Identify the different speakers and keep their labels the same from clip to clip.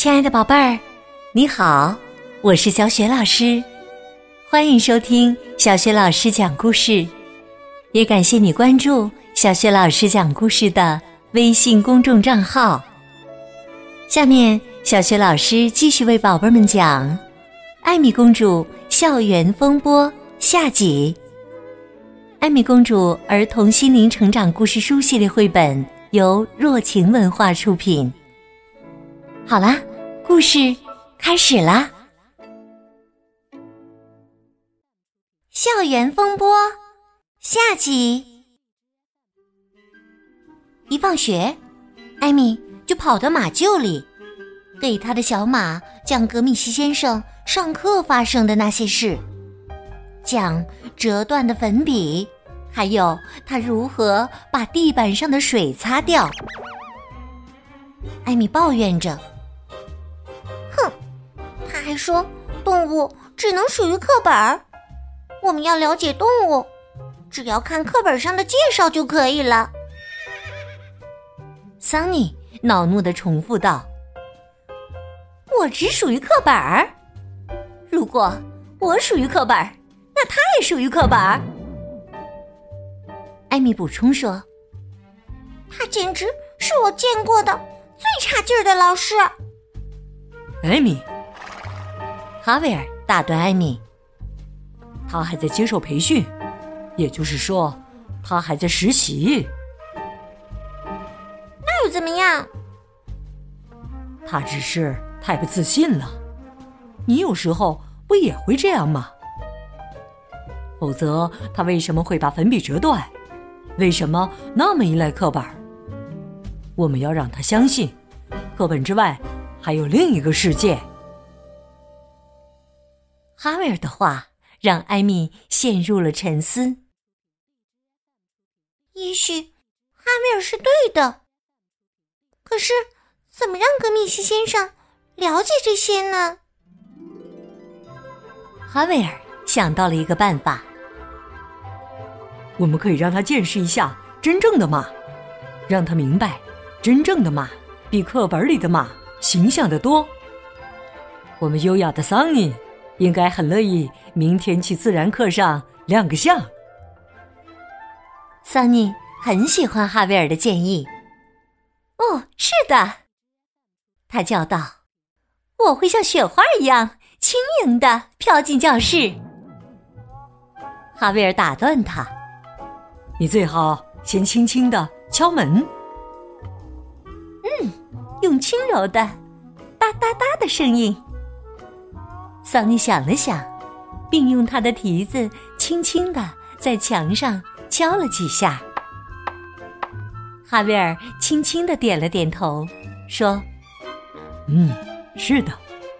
Speaker 1: 亲爱的宝贝儿，你好，我是小雪老师，欢迎收听小雪老师讲故事，也感谢你关注小雪老师讲故事的微信公众账号。下面，小雪老师继续为宝贝们讲《艾米公主校园风波》下集。艾米公主儿童心灵成长故事书系列绘本由若晴文化出品。好啦，故事开始啦！校园风波下集。一放学，艾米就跑到马厩里，给他的小马讲格米西先生上课发生的那些事。讲折断的粉笔，还有他如何把地板上的水擦掉。艾米抱怨着：“，还说动物只能属于课本儿，我们要了解动物，只要看课本上的介绍就可以了。”桑尼恼怒的重复道：“我只属于课本儿，如果我属于课本儿。”那他也属于课本儿。艾米补充说：“他简直是我见过的最差劲儿的老师。”
Speaker 2: 艾米，
Speaker 1: 哈维尔打断艾米：“
Speaker 2: 他还在接受培训，也就是说，他还在实习。
Speaker 1: 那又怎么样？
Speaker 2: 他只是太不自信了。你有时候不也会这样吗？”否则，他为什么会把粉笔折断？为什么那么依赖课本？我们要让他相信，课本之外还有另一个世界。
Speaker 1: 哈维尔的话让艾米陷入了沉思。也许哈维尔是对的，可是怎么让格米西先生了解这些呢？哈维尔想到了一个办法。
Speaker 2: 我们可以让他见识一下真正的马，让他明白，真正的马比课本里的马形象的多。我们优雅的桑尼应该很乐意明天去自然课上亮个相。
Speaker 1: 桑尼很喜欢哈维尔的建议。哦，是的，他叫道：“我会像雪花一样轻盈的飘进教室。”哈维尔打断他。
Speaker 2: 你最好先轻轻的敲门。
Speaker 1: 嗯，用轻柔的哒哒哒的声音。桑尼想了想，并用他的蹄子轻轻的在墙上敲了几下。哈维尔轻轻的点了点头，说：“
Speaker 2: 嗯，是的，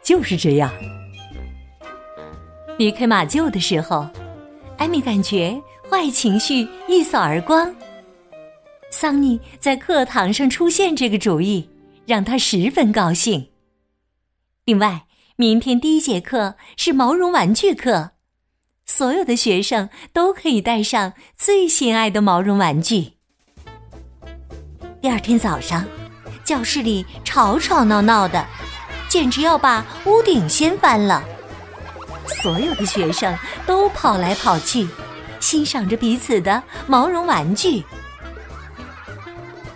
Speaker 2: 就是这样。”
Speaker 1: 离开马厩的时候，艾米感觉。坏情绪一扫而光。桑尼在课堂上出现这个主意，让他十分高兴。另外，明天第一节课是毛绒玩具课，所有的学生都可以带上最心爱的毛绒玩具。第二天早上，教室里吵吵闹闹的，简直要把屋顶掀翻了。所有的学生都跑来跑去。欣赏着彼此的毛绒玩具。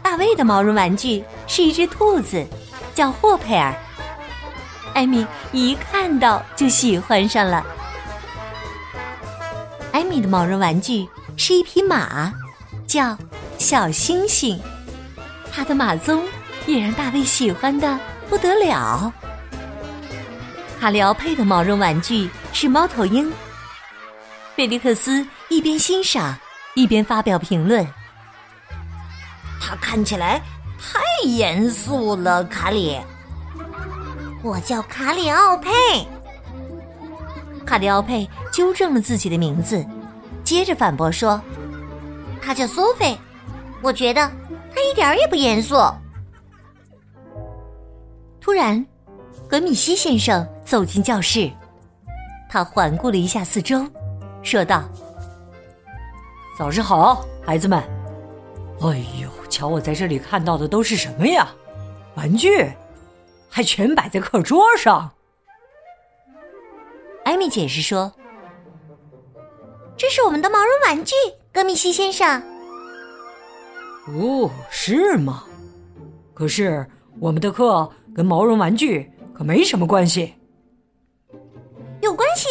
Speaker 1: 大卫的毛绒玩具是一只兔子，叫霍佩尔。艾米一看到就喜欢上了。艾米的毛绒玩具是一匹马，叫小星星。它的马鬃也让大卫喜欢的不得了。卡里奥佩的毛绒玩具是猫头鹰。菲利克斯一边欣赏，一边发表评论。
Speaker 3: 他看起来太严肃了，卡里。
Speaker 1: 我叫卡里奥佩。卡里奥佩纠正了自己的名字，接着反驳说：“他叫苏菲。我觉得他一点也不严肃。”突然，格米西先生走进教室，他环顾了一下四周。说道：“
Speaker 2: 早上好，孩子们。哎呦，瞧我在这里看到的都是什么呀？玩具，还全摆在课桌上。
Speaker 1: 艾米解释说：“
Speaker 3: 这是我们的毛绒玩具，戈米西先生。”
Speaker 2: 哦，是吗？可是我们的课跟毛绒玩具可没什么关系。
Speaker 3: 有关系！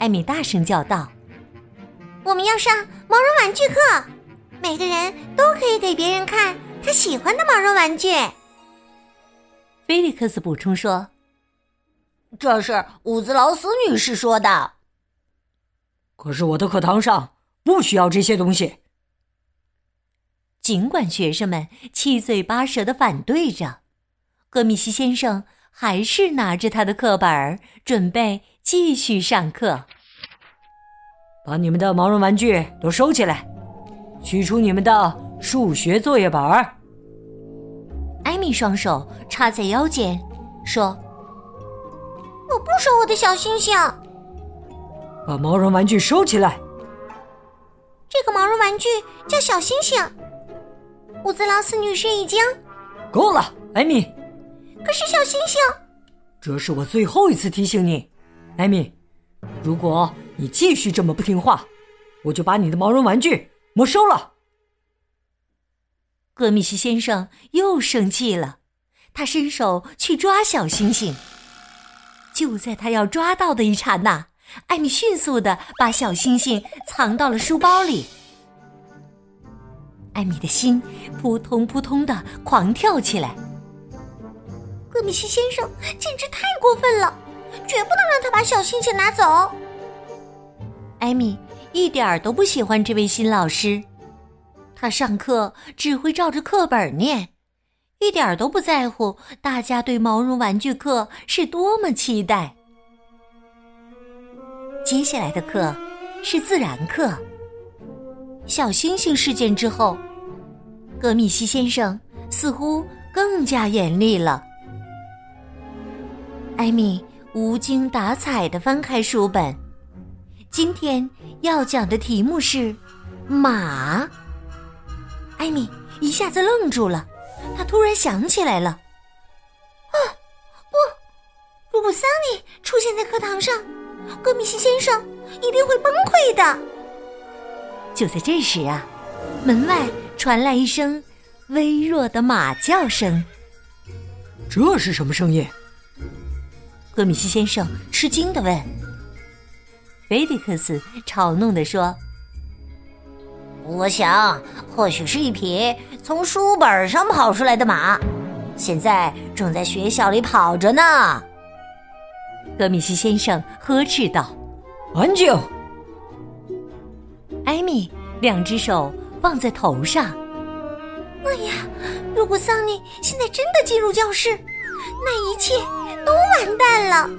Speaker 1: 艾米大声叫道：“
Speaker 3: 我们要上毛绒玩具课，每个人都可以给别人看他喜欢的毛绒玩具。”
Speaker 1: 菲利克斯补充说：“
Speaker 3: 这是伍兹劳斯女士说的。”
Speaker 2: 可是我的课堂上不需要这些东西。
Speaker 1: 尽管学生们七嘴八舌的反对着，格米西先生还是拿着他的课本准备继续上课。
Speaker 2: 把你们的毛绒玩具都收起来，取出你们的数学作业本。
Speaker 1: 艾米双手插在腰间，说：“
Speaker 3: 我不收我的小星星。”
Speaker 2: 把毛绒玩具收起来。
Speaker 3: 这个毛绒玩具叫小星星。伍兹劳斯女士已经
Speaker 2: 够了，艾米。
Speaker 3: 可是小星星，
Speaker 2: 这是我最后一次提醒你，艾米。如果你继续这么不听话，我就把你的毛绒玩具没收了。
Speaker 1: 格米西先生又生气了，他伸手去抓小星星。就在他要抓到的一刹那，艾米迅速的把小星星藏到了书包里。艾米的心扑通扑通的狂跳起来。
Speaker 3: 格米西先生简直太过分了，绝不能让他把小星星拿走。
Speaker 1: 艾米一点都不喜欢这位新老师，他上课只会照着课本念，一点都不在乎大家对毛绒玩具课是多么期待。接下来的课是自然课。小星星事件之后，格米西先生似乎更加严厉了。艾米无精打采的翻开书本，今天要讲的题目是马。艾米一下子愣住了，她突然想起来了：
Speaker 3: 啊，不！如果桑尼出现在课堂上，格米西先生一定会崩溃的。
Speaker 1: 就在这时啊，门外传来一声微弱的马叫声。
Speaker 2: 这是什么声音？
Speaker 1: 格米西先生吃惊的问。菲利克斯嘲弄的说：“
Speaker 3: 我想，或许是一匹从书本上跑出来的马，现在正在学校里跑着呢。”
Speaker 1: 德米西先生呵斥道：“
Speaker 2: 安静！”
Speaker 1: 艾米两只手放在头上。
Speaker 3: 哎呀，如果桑尼现在真的进入教室，那一切都完蛋了。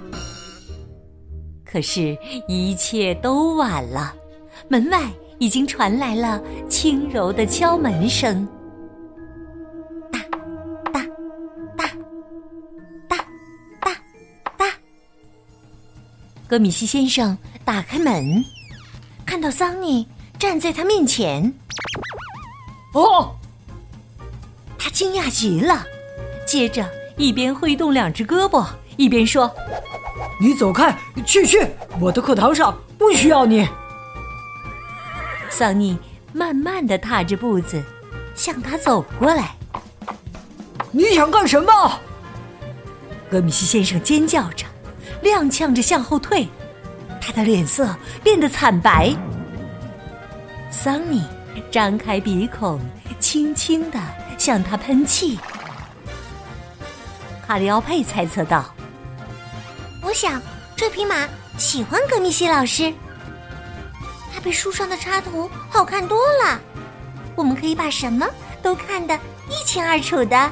Speaker 1: 可是，一切都晚了。门外已经传来了轻柔的敲门声。
Speaker 3: 哒哒哒哒哒哒。
Speaker 1: 格米西先生打开门，看到桑尼。站在他面前，
Speaker 2: 哦，
Speaker 1: 他惊讶极了，接着一边挥动两只胳膊，一边说：“
Speaker 2: 你走开，去去，我的课堂上不需要你。”
Speaker 1: 桑尼慢慢的踏着步子向他走过来。
Speaker 2: 你想干什么？
Speaker 1: 格米西先生尖叫着，踉跄着向后退，他的脸色变得惨白。桑尼张开鼻孔，轻轻的向他喷气。卡里奥佩猜测道：“
Speaker 3: 我想这匹马喜欢格米西老师，它比书上的插图好看多了。我们可以把什么都看得一清二楚的。”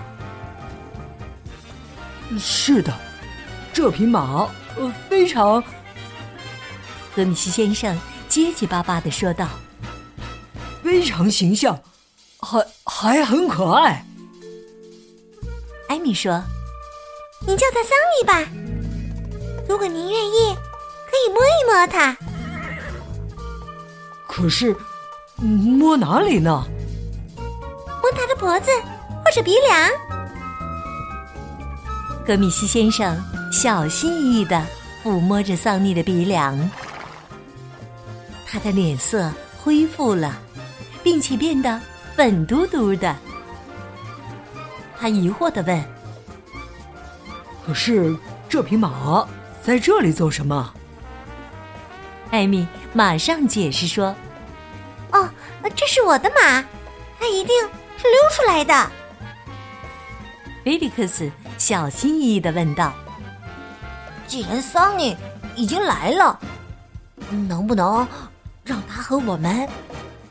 Speaker 2: 是的，这匹马呃非常。
Speaker 1: 格米西先生结结巴巴的说道。
Speaker 2: 非常形象，还还很可爱。
Speaker 1: 艾米说：“
Speaker 3: 您叫它桑尼吧。如果您愿意，可以摸一摸它。
Speaker 2: 可是，摸哪里呢？
Speaker 3: 摸他的脖子或者鼻梁。
Speaker 1: 格米西先生小心翼翼的抚摸着桑尼的鼻梁，他的脸色恢复了，并且变得粉嘟嘟的。他疑惑的问：“
Speaker 2: 可是这匹马在这里做什么？”
Speaker 1: 艾米马上解释说：“
Speaker 3: 哦，这是我的马，它一定是溜出来的。”
Speaker 1: 菲利克斯。小心翼翼的问道：“
Speaker 3: 既然桑尼已经来了，能不能让他和我们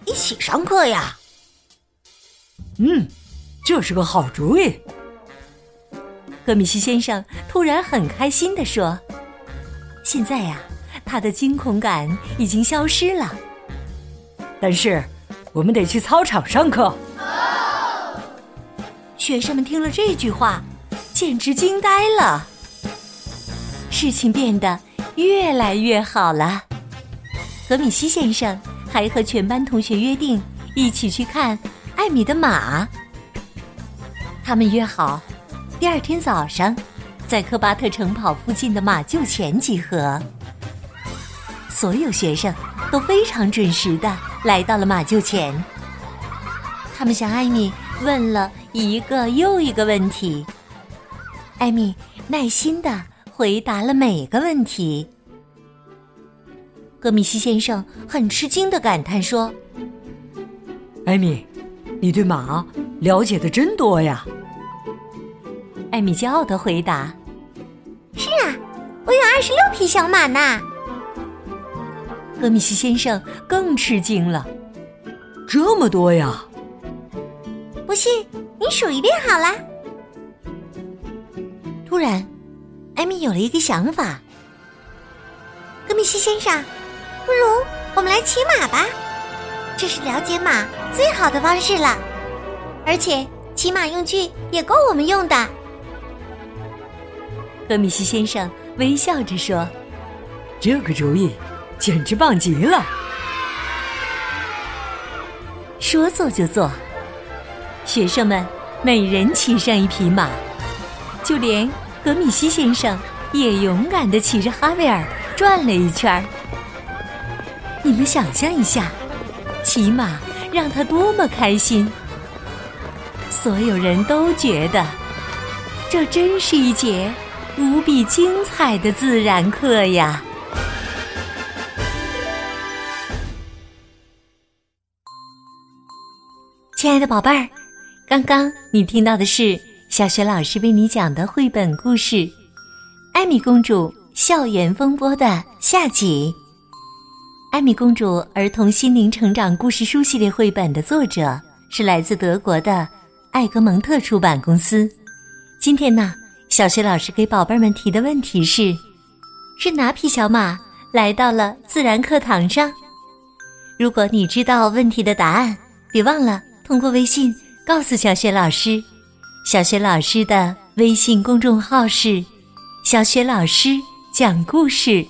Speaker 3: 一起上课呀？”“
Speaker 2: 嗯，这是个好主意。”
Speaker 1: 格米西先生突然很开心的说：“现在呀，他的惊恐感已经消失了。
Speaker 2: 但是，我们得去操场上课。”
Speaker 1: 学生们听了这句话。简直惊呆了！事情变得越来越好了。何米西先生还和全班同学约定一起去看艾米的马。他们约好第二天早上在科巴特城堡附近的马厩前集合。所有学生都非常准时的来到了马厩前。他们向艾米问了一个又一个问题。艾米耐心的回答了每个问题。戈米西先生很吃惊的感叹说：“
Speaker 2: 艾米，你对马了解的真多呀！”
Speaker 1: 艾米骄傲的回答：“
Speaker 3: 是啊，我有二十六匹小马呢。”
Speaker 1: 格米西先生更吃惊了：“
Speaker 2: 这么多呀！”
Speaker 3: 不信，你数一遍好了。
Speaker 1: 突然，艾米有了一个想法。
Speaker 3: 格米西先生，不如我们来骑马吧，这是了解马最好的方式了，而且骑马用具也够我们用的。
Speaker 1: 格米西先生微笑着说：“
Speaker 2: 这个主意简直棒极了！”
Speaker 1: 说做就做，学生们每人骑上一匹马，就连。格米西先生也勇敢的骑着哈维尔转了一圈儿。你们想象一下，骑马让他多么开心！所有人都觉得，这真是一节无比精彩的自然课呀！亲爱的宝贝儿，刚刚你听到的是。小雪老师为你讲的绘本故事《艾米公主校园风波》的下集。艾米公主儿童心灵成长故事书系列绘本的作者是来自德国的艾格蒙特出版公司。今天呢，小雪老师给宝贝们提的问题是：是哪匹小马来到了自然课堂上？如果你知道问题的答案，别忘了通过微信告诉小雪老师。小雪老师的微信公众号是“小雪老师讲故事”，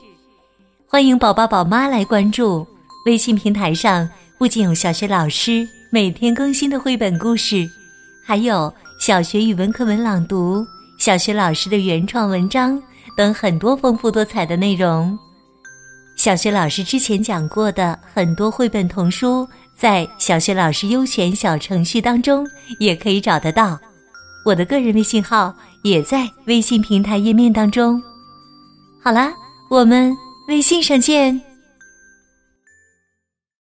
Speaker 1: 欢迎宝宝宝妈来关注。微信平台上不仅有小雪老师每天更新的绘本故事，还有小学语文课文朗读、小学老师的原创文章等很多丰富多彩的内容。小学老师之前讲过的很多绘本童书，在小学老师优选小程序当中也可以找得到。我的个人微信号也在微信平台页面当中。好啦，我们微信上见。